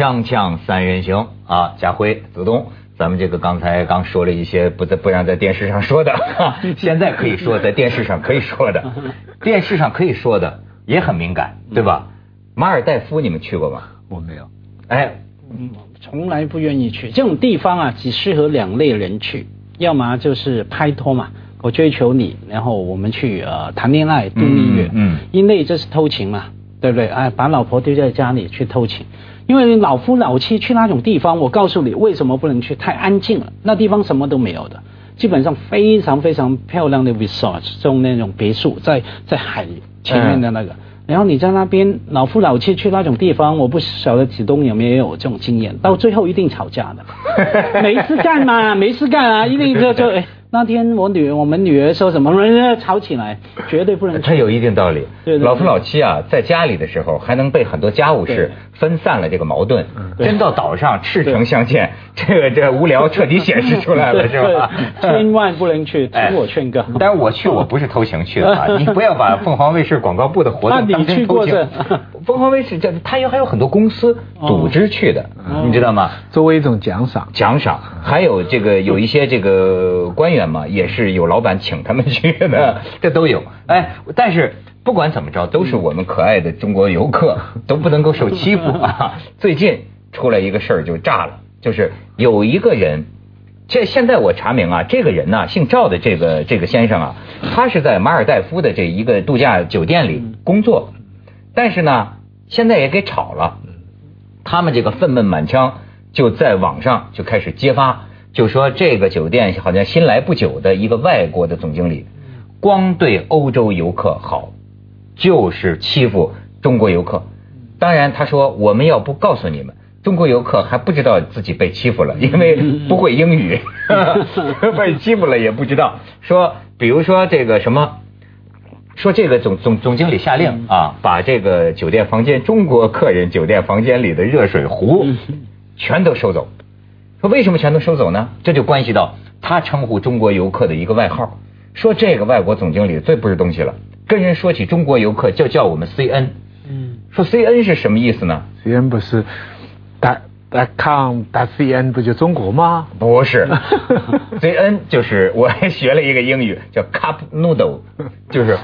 锵锵三人行啊，家辉、子东，咱们这个刚才刚说了一些不在不让在电视上说的，现在可以说在电视上可以说的，电视上可以说的也很敏感，对吧？马尔代夫你们去过吗？我没有。哎，嗯，从来不愿意去这种地方啊，只适合两类人去，要么就是拍拖嘛，我追求你，然后我们去呃谈恋爱度蜜月，嗯嗯一类这是偷情嘛，对不对？哎，把老婆丢在家里去偷情，因为老夫老妻去那种地方，我告诉你为什么不能去，太安静了，那地方什么都没有的，基本上非常非常漂亮的 resort，这种那种别墅在在海前面的那个。然后你在那边老夫老妻去那种地方，我不晓得子东有没有这种经验，到最后一定吵架的，没事干嘛，没事干啊，一定就就哎，那天我女儿我们女儿说什么，吵起来，绝对不能去。它有一定道理。对对对老夫老妻啊，在家里的时候还能被很多家务事分散了这个矛盾。真到岛上赤诚相见，这个这无聊彻底显示出来了，是吧？千万不能去，听我劝告。但是我去，我不是偷情去的啊！你不要把凤凰卫视广告部的活动当成偷情去。凤凰卫视这它有还有很多公司组织去的，哦你知道吗？作为一种奖赏，奖赏，还有这个有一些这个官员嘛，也是有老板请他们去的，这都有。哎，但是不管怎么着，都是我们可爱的中国游客，都不能够受欺负啊！最近出来一个事儿就炸了，就是有一个人。这现在我查明啊，这个人呢，姓赵的这个这个先生啊，他是在马尔代夫的这一个度假酒店里工作，但是呢，现在也给炒了。他们这个愤懑满腔，就在网上就开始揭发，就说这个酒店好像新来不久的一个外国的总经理，光对欧洲游客好，就是欺负中国游客。当然，他说我们要不告诉你们，中国游客还不知道自己被欺负了，因为不会英语，被欺负了也不知道。说，比如说这个什么。说这个总总总经理下令啊，把这个酒店房间中国客人酒店房间里的热水壶全都收走。说为什么全都收走呢？这就关系到他称呼中国游客的一个外号。说这个外国总经理最不是东西了，跟人说起中国游客就叫我们 CN。嗯，说 CN 是什么意思呢？CN 不是打打 com 打 CN 不就中国吗？不是，CN 就是我还学了一个英语叫 cup noodle，就是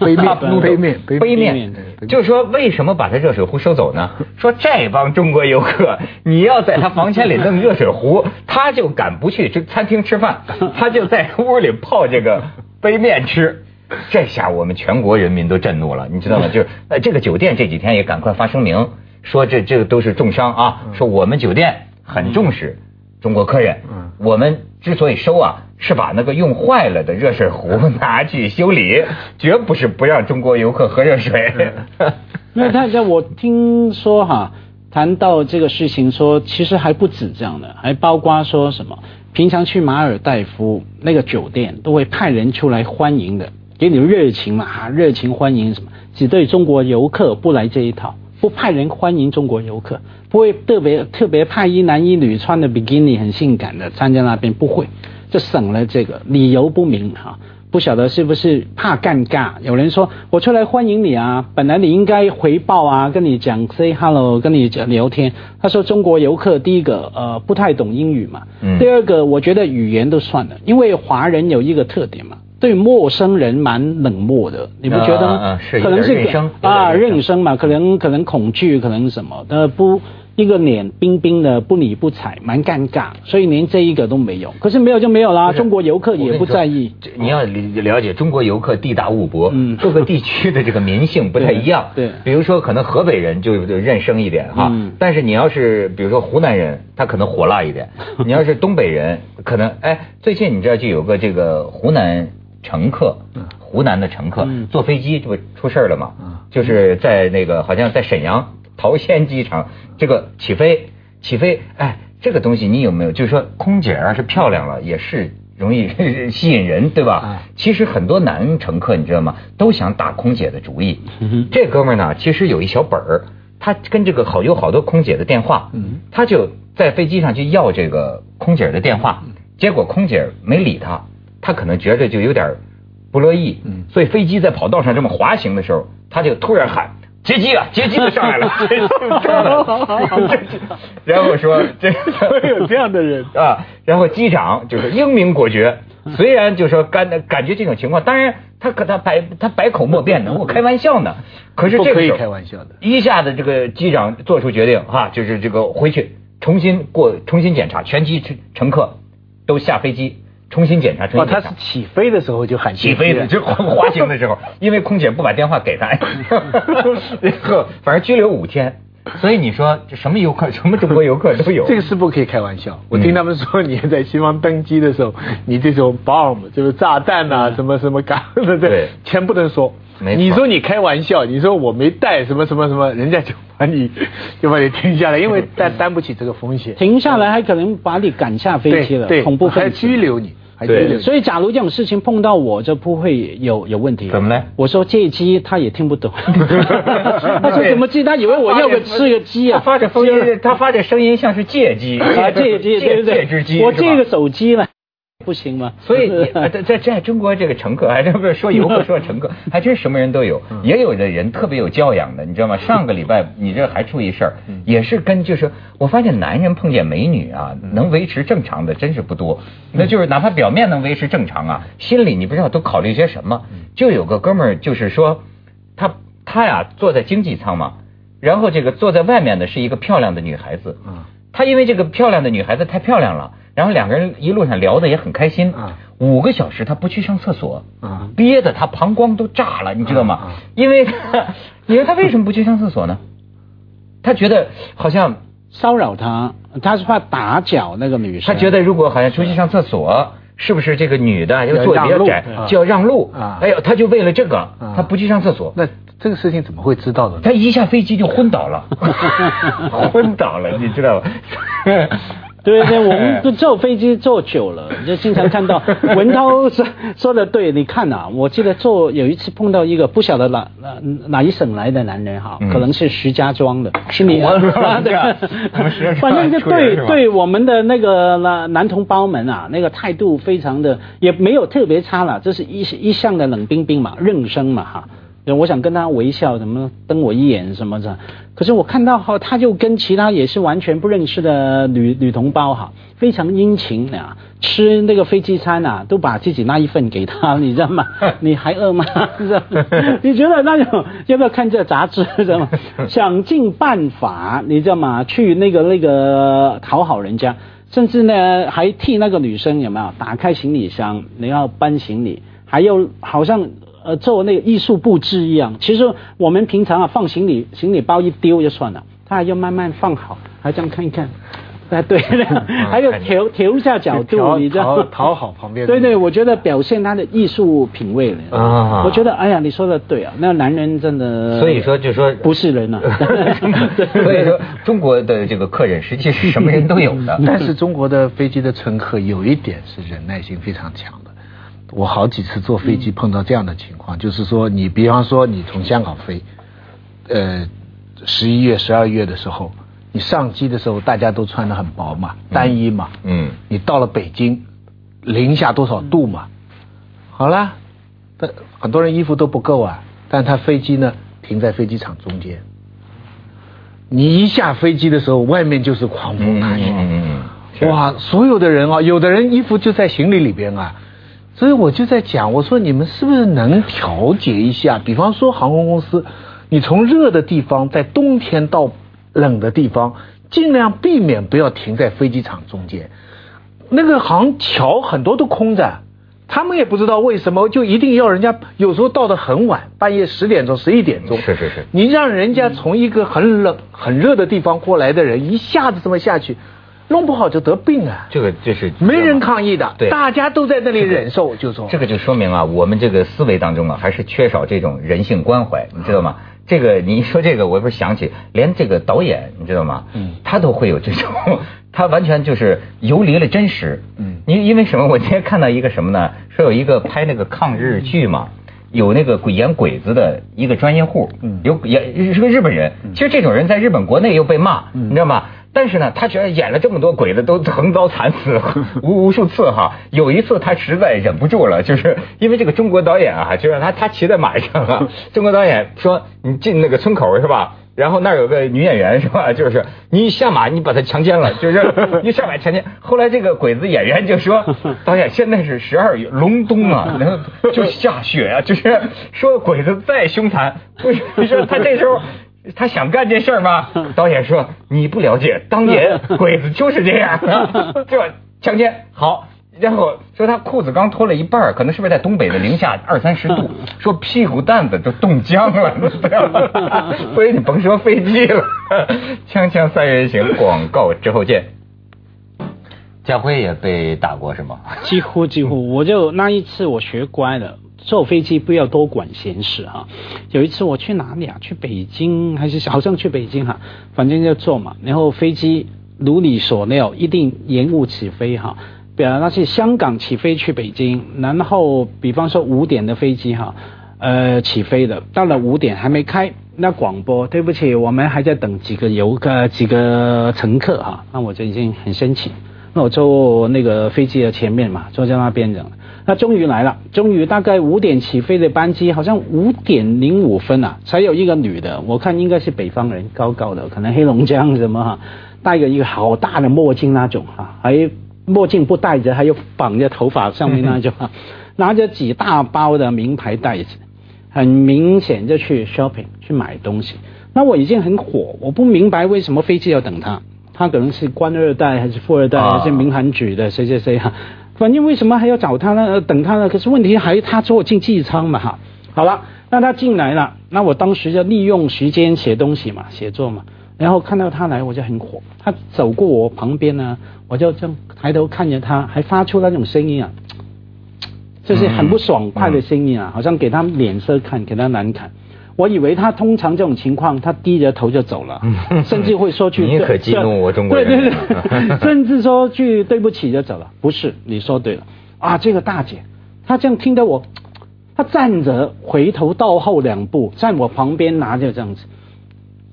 杯面杯面杯杯面面，就是说为什么把他热水壶收走呢？说这帮中国游客，你要在他房间里弄热水壶，他就敢不去这餐厅吃饭，他就在屋里泡这个杯面吃。这下我们全国人民都震怒了，你知道吗？就是呃，这个酒店这几天也赶快发声明，说这这个都是重伤啊，说我们酒店很重视中国客人，嗯。我们之所以收啊，是把那个用坏了的热水壶 拿去修理，绝不是不让中国游客喝热水。没有，他我听说哈，谈到这个事情说，其实还不止这样的，还包括说什么，平常去马尔代夫那个酒店都会派人出来欢迎的，给你热情嘛，哈，热情欢迎什么，只对中国游客不来这一套，不派人欢迎中国游客，不会特别特别派一男一女穿的比基尼很性感的站在那边，不会，这省了这个理由不明哈。不晓得是不是怕尴尬？有人说我出来欢迎你啊，本来你应该回报啊，跟你讲 say hello，跟你讲聊天。他说中国游客第一个呃不太懂英语嘛，嗯第二个我觉得语言都算了，因为华人有一个特点嘛，对陌生人蛮冷漠的，你不觉得吗？可能是啊认生嘛，可能可能恐惧，可能什么的不。一个脸冰冰的，不理不睬，蛮尴尬，所以连这一个都没有。可是没有就没有啦，中国游客也不在意。这你要理了解中国游客地大物博，嗯各个地区的这个民性不太一样。对对比如说可能河北人就就认生一点哈，嗯但是你要是比如说湖南人，他可能火辣一点；你要是东北人，可能哎，最近你知道就有个这个湖南乘客，湖南的乘客嗯坐飞机这不出事了吗嗯？就是在那个好像在沈阳桃仙机场这个起飞。起飞，哎，这个东西你有没有？就是说，空姐要是漂亮了，也是容易 吸引人，对吧？啊其实很多男乘客你知道吗，都想打空姐的主意。这哥们儿呢，其实有一小本儿，他跟这个好有好多空姐的电话，嗯他就在飞机上去要这个空姐的电话，结果空姐没理他，他可能觉得就有点不乐意，嗯。所以飞机在跑道上这么滑行的时候，他就突然喊劫机啊，接机就 上来了。然后说这会有这样的人。啊，然后机长就是英明果决，虽然就说感感觉这种情况，当然他可他百他百口莫辩的，我开玩笑呢。可是这可以开玩笑的。一下子这个机长做出决定哈，就是这个回去重新过重新检查全机乘乘客都下飞机重新检查，重哦，新检查他是。起飞的时候就喊起飞的，就滑行的时候，因为空姐不把电话给他，然后反正拘留五天。所以你说这什么游客，什么中国游客都有。这个是不可以开玩笑。我嗯听他们说，你在西方登机的时候，你这种 bomb 就是炸弹啊，什么什么嘎的，嗯对全不能说。没错你说你开玩笑，你说我没带什么什么什么，人家就把你 就把你停下来，因为担担不起这个风险。停下来还可能把你赶下飞机了，对，恐怖还分子拘留你，对。所以，假如这种事情碰到我，就不会有有问题。怎么呢我说借机，他也听不懂。他说什么鸡？他以为我要个吃个鸡啊。他发着声音，他发着声音像是借机啊，借机对不对？借只鸡。我借个手机了，不行吗？所以 在在在中国这个乘客，还真不是说游客 说乘客，还真什么人都有。也有的人特别有教养的，你知道吗？上个礼拜你这还出一事儿，也是跟就是我发现男人碰见美女啊，能维持正常的真是不多。那就是哪怕表面能维持正常啊，心里你不知道都考虑些什么。就有个哥们儿就是说，他他呀坐在经济舱嘛，然后这个坐在外面的是一个漂亮的女孩子。嗯他因为这个漂亮的女孩子太漂亮了，然后两个人一路上聊的也很开心。啊五个小时他不去上厕所，啊憋得他膀胱都炸了，你知道吗？因为他，你说他为什么不去上厕所呢？他觉得好像骚扰他，他是怕打搅那个女生。他觉得如果好像出去上厕所，是不是这个女的要要坐得比较窄啊就要让路？啊哎呦，他就为了这个啊，他不去上厕所。那这个事情怎么会知道的呢？他一下飞机就昏倒了，昏倒了，你知道吧？对对，我们就坐飞机坐久了，就经常看到文涛说说的对，你看啊，我记得坐有一次碰到一个不晓得哪哪哪一省来的男人哈，嗯可能是石家庄的，心里我这样我们石家庄 反正就对对我们的那个男男同胞们啊，那个态度非常的也没有特别差了，这是一一向的冷冰冰嘛，认生嘛哈。我想跟他微笑，什么瞪我一眼什么的，可是我看到哈，他就跟其他也是完全不认识的女女同胞哈，非常殷勤啊，吃那个飞机餐啊，都把自己那一份给他，你知道吗？你还饿吗？知 道你觉得那种要不要看这杂志？知道吗？想尽办法，你知道吗？去那个那个讨好人家，甚至呢还替那个女生有没有打开行李箱，你要搬行李，还要好像。呃，做那个艺术布置一样，其实我们平常啊放行李，行李包一丢就算了，他还要慢慢放好，还这样看一看，哎 对，还有调调一下角度，你知道？吗讨讨好旁边。对对，我觉得表现他的艺术品味了。啊。我觉得哎呀，你说的对啊，那男人真的，所以说就说不是人啊，所以说中国的这个客人实际是什么人都有的。但是中国的飞机的乘客有一点是忍耐性非常强的。我好几次坐飞机碰到这样的情况，就是说你比方说你从香港飞，呃，十一月、十二月的时候，你上机的时候大家都穿的很薄嘛，单衣嘛，嗯你到了北京，零下多少度嘛？好了，但很多人衣服都不够啊，但他飞机呢停在飞机场中间，你一下飞机的时候，外面就是狂风大雨。嗯嗯嗯哇，所有的人啊，有的人衣服就在行李里边啊，所以我就在讲，我说你们是不是能调节一下？比方说航空公司，你从热的地方在冬天到冷的地方，尽量避免不要停在飞机场中间。那个航桥很多都空着，他们也不知道为什么，就一定要人家有时候到的很晚，半夜十点钟、十一点钟。是是是你让人家从一个很冷、很热的地方过来的人，一下子这么下去，弄不好就得病啊！这个就是没人抗议的，对大家都在那里忍受，就说这个就说明啊，我们这个思维当中啊，还是缺少这种人性关怀，你知道吗？这个你一说这个，我不是想起，连这个导演，你知道吗？嗯他都会有这种，他完全就是游离了真实。嗯因因为什么？我今天看到一个什么呢？说有一个拍那个抗日剧嘛。有那个鬼演鬼子的一个专业户，嗯有也是个日本人。其实这种人在日本国内又被骂，嗯你知道吗？但是呢，他觉得演了这么多鬼子都横遭惨死 无无数次哈。有一次他实在忍不住了，就是因为这个中国导演啊，就让他他骑在马上啊，中国导演说你进那个村口是吧？然后那儿有个女演员是吧？就是你下马，你把她强奸了，就是一下马强奸。后来这个鬼子演员就说：“导演，现在是十二月隆冬啊，然后就下雪啊，就是说鬼子再凶残，不是不是他这时候他想干这事儿吗？导演说你不了解，当年 鬼子就是这样，就强奸好。”然后说他裤子刚脱了一半，可能是不是在东北的零下二三十度？说屁股蛋子都冻僵了，所以你甭说飞机了。锵锵三人行，广告之后见。家辉也被打过是吗？几乎几乎，我就那一次我学乖了，坐飞机不要多管闲事哈。有一次我去哪里啊？去北京还是好像去北京哈？反正就坐嘛，然后飞机如你所料，一定延误起飞哈。比方那是香港起飞去北京，然后比方说五点的飞机哈，呃起飞的，到了五点还没开，那广播对不起，我们还在等几个游客几个乘客哈，那我就已经很生气，那我坐那个飞机的前面嘛，坐在那边的，那终于来了，终于大概五点起飞的班机，好像五点零五分啊，才有一个女的，我看应该是北方人，高高的，可能黑龙江什么哈，戴个一个好大的墨镜那种哈，还。墨镜不戴着，还有绑着头发上面那种，拿着几大包的名牌袋子，很明显就去 shopping 去买东西。那我已经很火，我不明白为什么飞机要等他，他可能是官二代还是富二代还是民航局的谁谁谁哈，反正为什么还要找他呢？等他呢？可是问题还他坐经济舱嘛哈。好了，那他进来了，那我当时就利用时间写东西嘛，写作嘛。然后看到他来，我就很火。他走过我旁边呢，我就这样抬头看着他，还发出那种声音啊，就是很不爽快的声音啊，好像给他脸色看，给他难看。我以为他通常这种情况，他低着头就走了，甚至会说句“ 你可激怒我中国人”，对对对，甚至说句对不起就走了。不是，你说对了啊，这个大姐，她这样听得我，她站着回头倒后两步，在我旁边拿着这样子。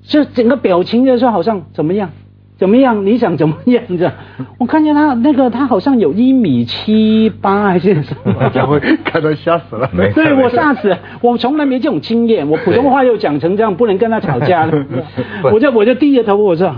就整个表情就说好像怎么样，怎么样？你想怎么样？这样，我看见他那个他好像有一米七八还是什么？家辉看到吓死了。对我吓死，我从来没这种经验。我普通话又讲成这样，不能跟他吵架了。我就我就低着头，我说。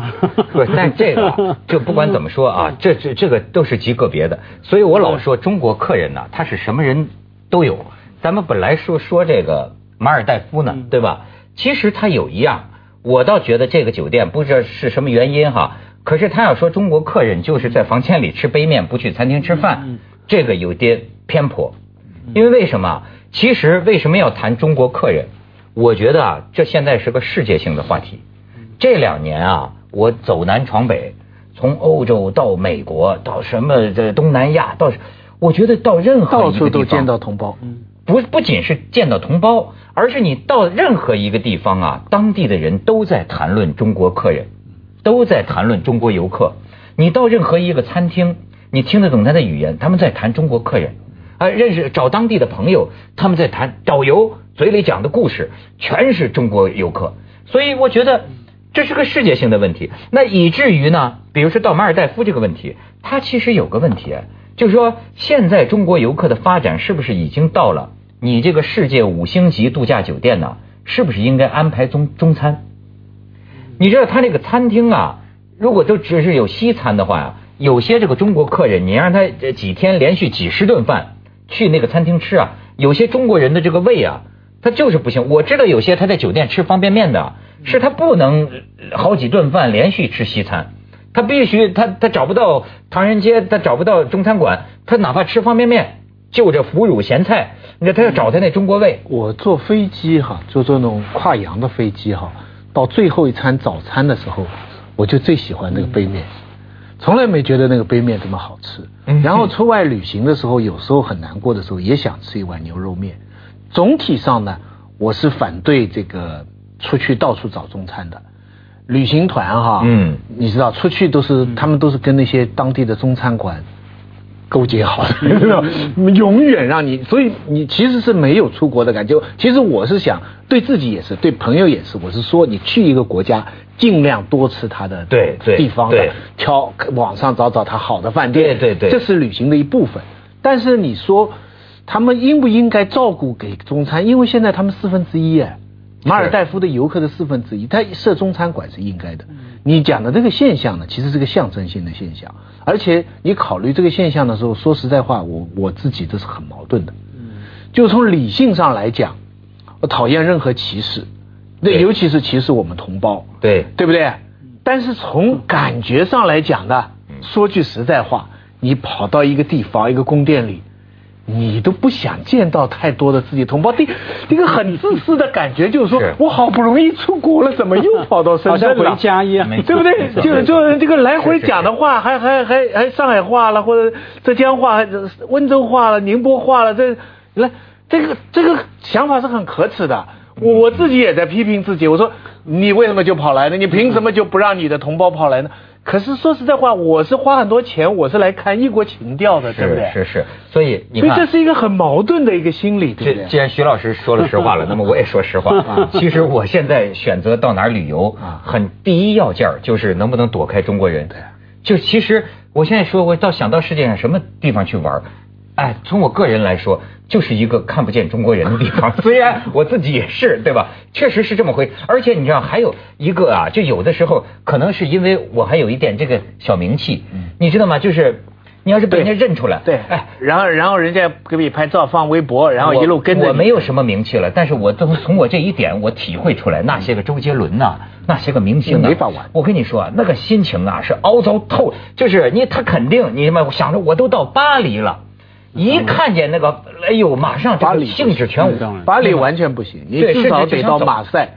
不，但这个 就不管怎么说啊，这这这个都是极个别的。所以我老说中国客人呢，他是什么人都有。咱们本来说说这个马尔代夫呢，对吧？其实他有一样。我倒觉得这个酒店不知道是什么原因哈，可是他要说中国客人就是在房间里吃杯面，不去餐厅吃饭，这个有点偏颇。因为为什么？其实为什么要谈中国客人？我觉得啊，这现在是个世界性的话题。这两年啊，我走南闯北，从欧洲到美国，到什么这东南亚，到我觉得到任何到处都见到同胞。不不仅是见到同胞，而是你到任何一个地方啊，当地的人都在谈论中国客人，都在谈论中国游客。你到任何一个餐厅，你听得懂他的语言，他们在谈中国客人。啊，认识找当地的朋友，他们在谈导游嘴里讲的故事，全是中国游客。所以我觉得这是个世界性的问题。那以至于呢，比如说到马尔代夫这个问题，它其实有个问题，就是说现在中国游客的发展是不是已经到了？你这个世界五星级度假酒店呢，是不是应该安排中中餐？你知道他那个餐厅啊，如果都只是有西餐的话呀，有些这个中国客人，你让他几天连续几十顿饭去那个餐厅吃啊，有些中国人的这个胃啊，他就是不行。我知道有些他在酒店吃方便面的，是他不能好几顿饭连续吃西餐，他必须他他找不到唐人街，他找不到中餐馆，他哪怕吃方便面。就着腐乳咸菜，你看他要找他那中国味。我坐飞机哈，就坐那种跨洋的飞机哈，到最后一餐早餐的时候，我就最喜欢那个杯面，从来没觉得那个杯面这么好吃。然后出外旅行的时候，有时候很难过的时候，也想吃一碗牛肉面。总体上呢，我是反对这个出去到处找中餐的。旅行团哈，嗯，你知道出去都是他们都是跟那些当地的中餐馆。勾结好的，永远让你，所以你其实是没有出国的感觉。其实我是想对自己也是，对朋友也是，我是说你去一个国家，尽量多吃他的对对地方的，挑网上找找他好的饭店，对对对这是旅行的一部分。但是你说他们应不应该照顾给中餐？因为现在他们四分之一哎，马尔代夫的游客的四分之一，他设中餐馆是应该的。你讲的这个现象呢，其实是个象征性的现象，而且你考虑这个现象的时候，说实在话，我我自己这是很矛盾的。就从理性上来讲，我讨厌任何歧视，那，尤其是歧视我们同胞，对对不对？但是从感觉上来讲呢，说句实在话，你跑到一个地方，一个宫殿里。你都不想见到太多的自己同胞，第一个很自私的感觉就是说我好不容易出国了，怎么又跑到深好像圳了？回家一样，对不对就没错就这个来回讲的话，还还还还上海话了，或者浙江话、温州话了、宁波话了，这来这个这个想法是很可耻的。我我自己也在批评自己，我说你为什么就跑来呢？你凭什么就不让你的同胞跑来呢？可是说实在话，我是花很多钱，我是来看异国情调的，对不对？是是是，所以你所以这。是一个很矛盾的一个心理，对？既然徐老师说了实话了，那么我也说实话。其实我现在选择到哪儿旅游，很第一要件就是能不能躲开中国人。对，就其实我现在说，我到想到世界上什么地方去玩儿，哎，从我个人来说，就是一个看不见中国人的地方。虽然我自己也是，对吧？确实是这么回。而且你知道，还有一个啊，就有的时候可能是因为我还有一点这个小名气，你知道吗？就是你要是被人家认出来，对，哎哎，，然后然后人家给你拍照放微博，然后一路跟着我。我没有什么名气了，但是我从从我这一点，我体会出来，那些个周杰伦呐、那些个明星啊，没法玩我跟你说啊，那个心情啊是凹糟透，就是你他肯定你他妈想着我都到巴黎了，一看见那个，哎呦，马上这个巴黎兴致全无嗯当然。巴黎完全不行，你至少得到马赛，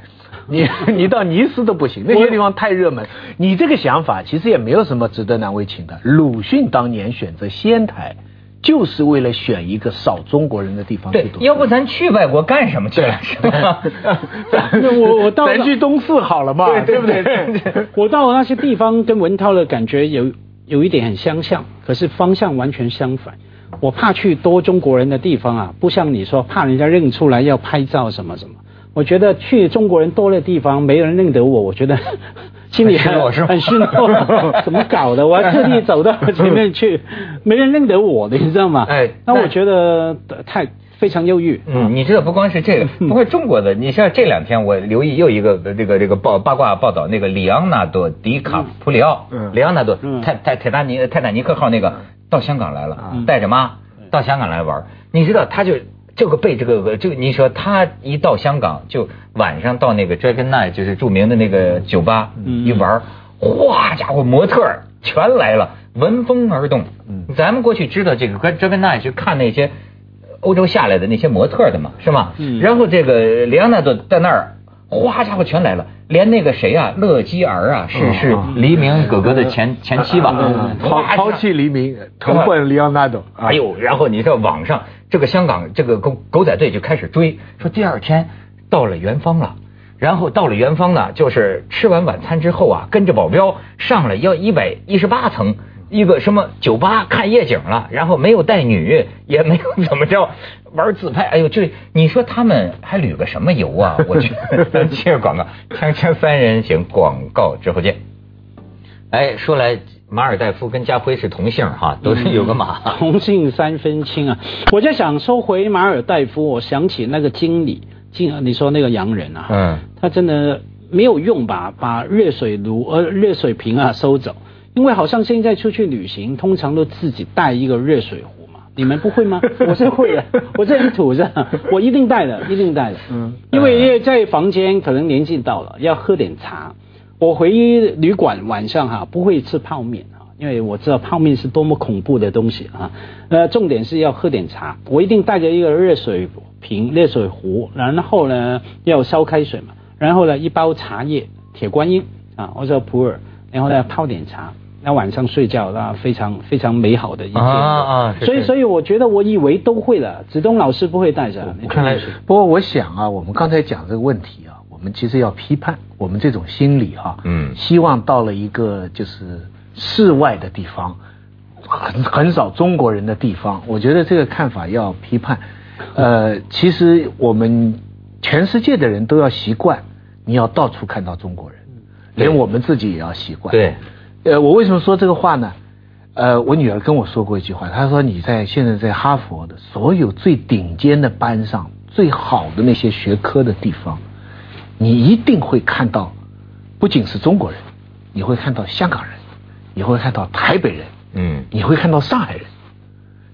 你 你到尼斯都不行，那些地方太热门。你这个想法其实也没有什么值得难为情的。鲁迅当年选择仙台，就是为了选一个少中国人的地方去对，读。要不咱去外国干什么去了？是吧？那我我到了咱去东四好了嘛，对对不对？对我到那些地方跟文涛的感觉有有一点很相像，可是方向完全相反。我怕去多中国人的地方啊，不像你说怕人家认出来要拍照什么什么。我觉得去中国人多的地方，没人认得我，我觉得 心里很失落很失落。怎么搞的？我还特地走到前面去，没人认得我的，你知道吗？哎那那我觉得太非常忧郁。嗯，你知道不光是这个，不过中国的，你像这两天我留意又一个这个这个报八卦报道，那个里昂纳多·迪卡普里奥，嗯。里昂纳多嗯。泰泰泰坦尼泰坦尼克号那个到香港来了，嗯。带着妈到香港来玩，你知道他就。这个被这个这个，你说他一到香港，就晚上到那个 Dragon Night，就是著名的那个酒吧、嗯。一玩，哗家伙模特全来了，闻风而动。咱们过去知道这个 Dragon Night 是看那些欧洲下来的那些模特的嘛，是吗？嗯。然后这个莱昂纳多在那儿，哗家伙全来了，连那个谁啊，乐基儿啊，是是黎明哥哥的前前妻吧。嗯，哗抛抛弃黎明，投奔里昂纳多。哎呦，然后你知道网上这个香港这个狗狗仔队就开始追，说第二天到了元芳了。然后到了元芳呢，就是吃完晚餐之后啊，跟着保镖上了要一百一十八层一个什么酒吧看夜景了，然后没有带女，也没有怎么着玩自拍。哎呦，这你说他们还旅个什么游啊？我觉得咱接着广告，锵锵三人行，广告之后见。哎，说来马尔代夫跟家辉是同姓哈，都是有个马。同姓三分亲啊！我在想收回马尔代夫，我想起那个经理，经你说那个洋人啊，嗯，他真的没有用吧，把热水炉呃热水瓶啊收走，因为好像现在出去旅行，通常都自己带一个热水壶嘛。你们不会吗？我是会的，我这很土是吧，我一定带的，一定带的。嗯，因为因为在房间可能年纪到了，要喝点茶。我回旅馆晚上哈、不会吃泡面啊，因为我知道泡面是多么恐怖的东西啊。呃，重点是要喝点茶，我一定带着一个热水瓶、热水壶，然后呢要烧开水嘛，然后呢一包茶叶、铁观音啊或者普洱，然后呢泡点茶。那晚上睡觉，那非常非常美好的一天。啊啊是是所以所以我觉得我以为都会了，子东老师不会带着。看来是不过我想啊，我们刚才讲这个问题啊，我们其实要批判我们这种心理啊、嗯希望到了一个就是室外的地方，很很少中国人的地方，我觉得这个看法要批判。呃，其实我们全世界的人都要习惯，你要到处看到中国人，连我们自己也要习惯。对，呃，我为什么说这个话呢？呃，我女儿跟我说过一句话，她说你在现在在哈佛的所有最顶尖的班上，最好的那些学科的地方，你一定会看到，不仅是中国人，你会看到香港人，你会看到台北人，嗯，你会看到上海人。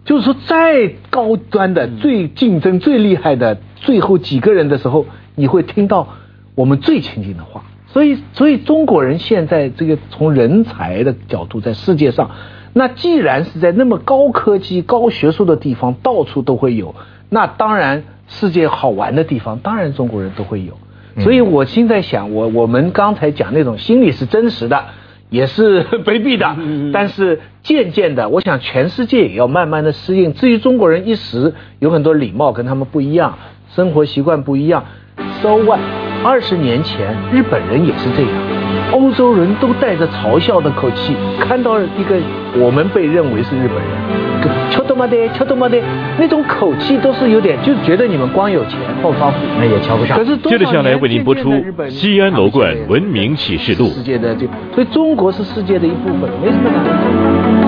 就是说，再高端的、最竞争最厉害的最后几个人的时候，你会听到我们最亲近的话。所以，所以中国人现在这个从人才的角度，在世界上，那既然是在那么高科技、高学术的地方到处都会有，那当然世界好玩的地方，当然中国人都会有。所以我现在想，我我们刚才讲那种心理是真实的。也是 卑鄙的，但是渐渐的，我想全世界也要慢慢的适应。至于中国人一时有很多礼貌跟他们不一样，生活习惯不一样，so what？二十年前日本人也是这样，欧洲人都带着嘲笑的口气看到一个我们被认为是日本人，敲多么的敲多么的，那种口气都是有点，就觉得你们光有钱后方富，那也瞧不上。可是接着下来为您播出《西安楼冠文明启示录》。世界的就，所以中国是世界的一部分，没什么难。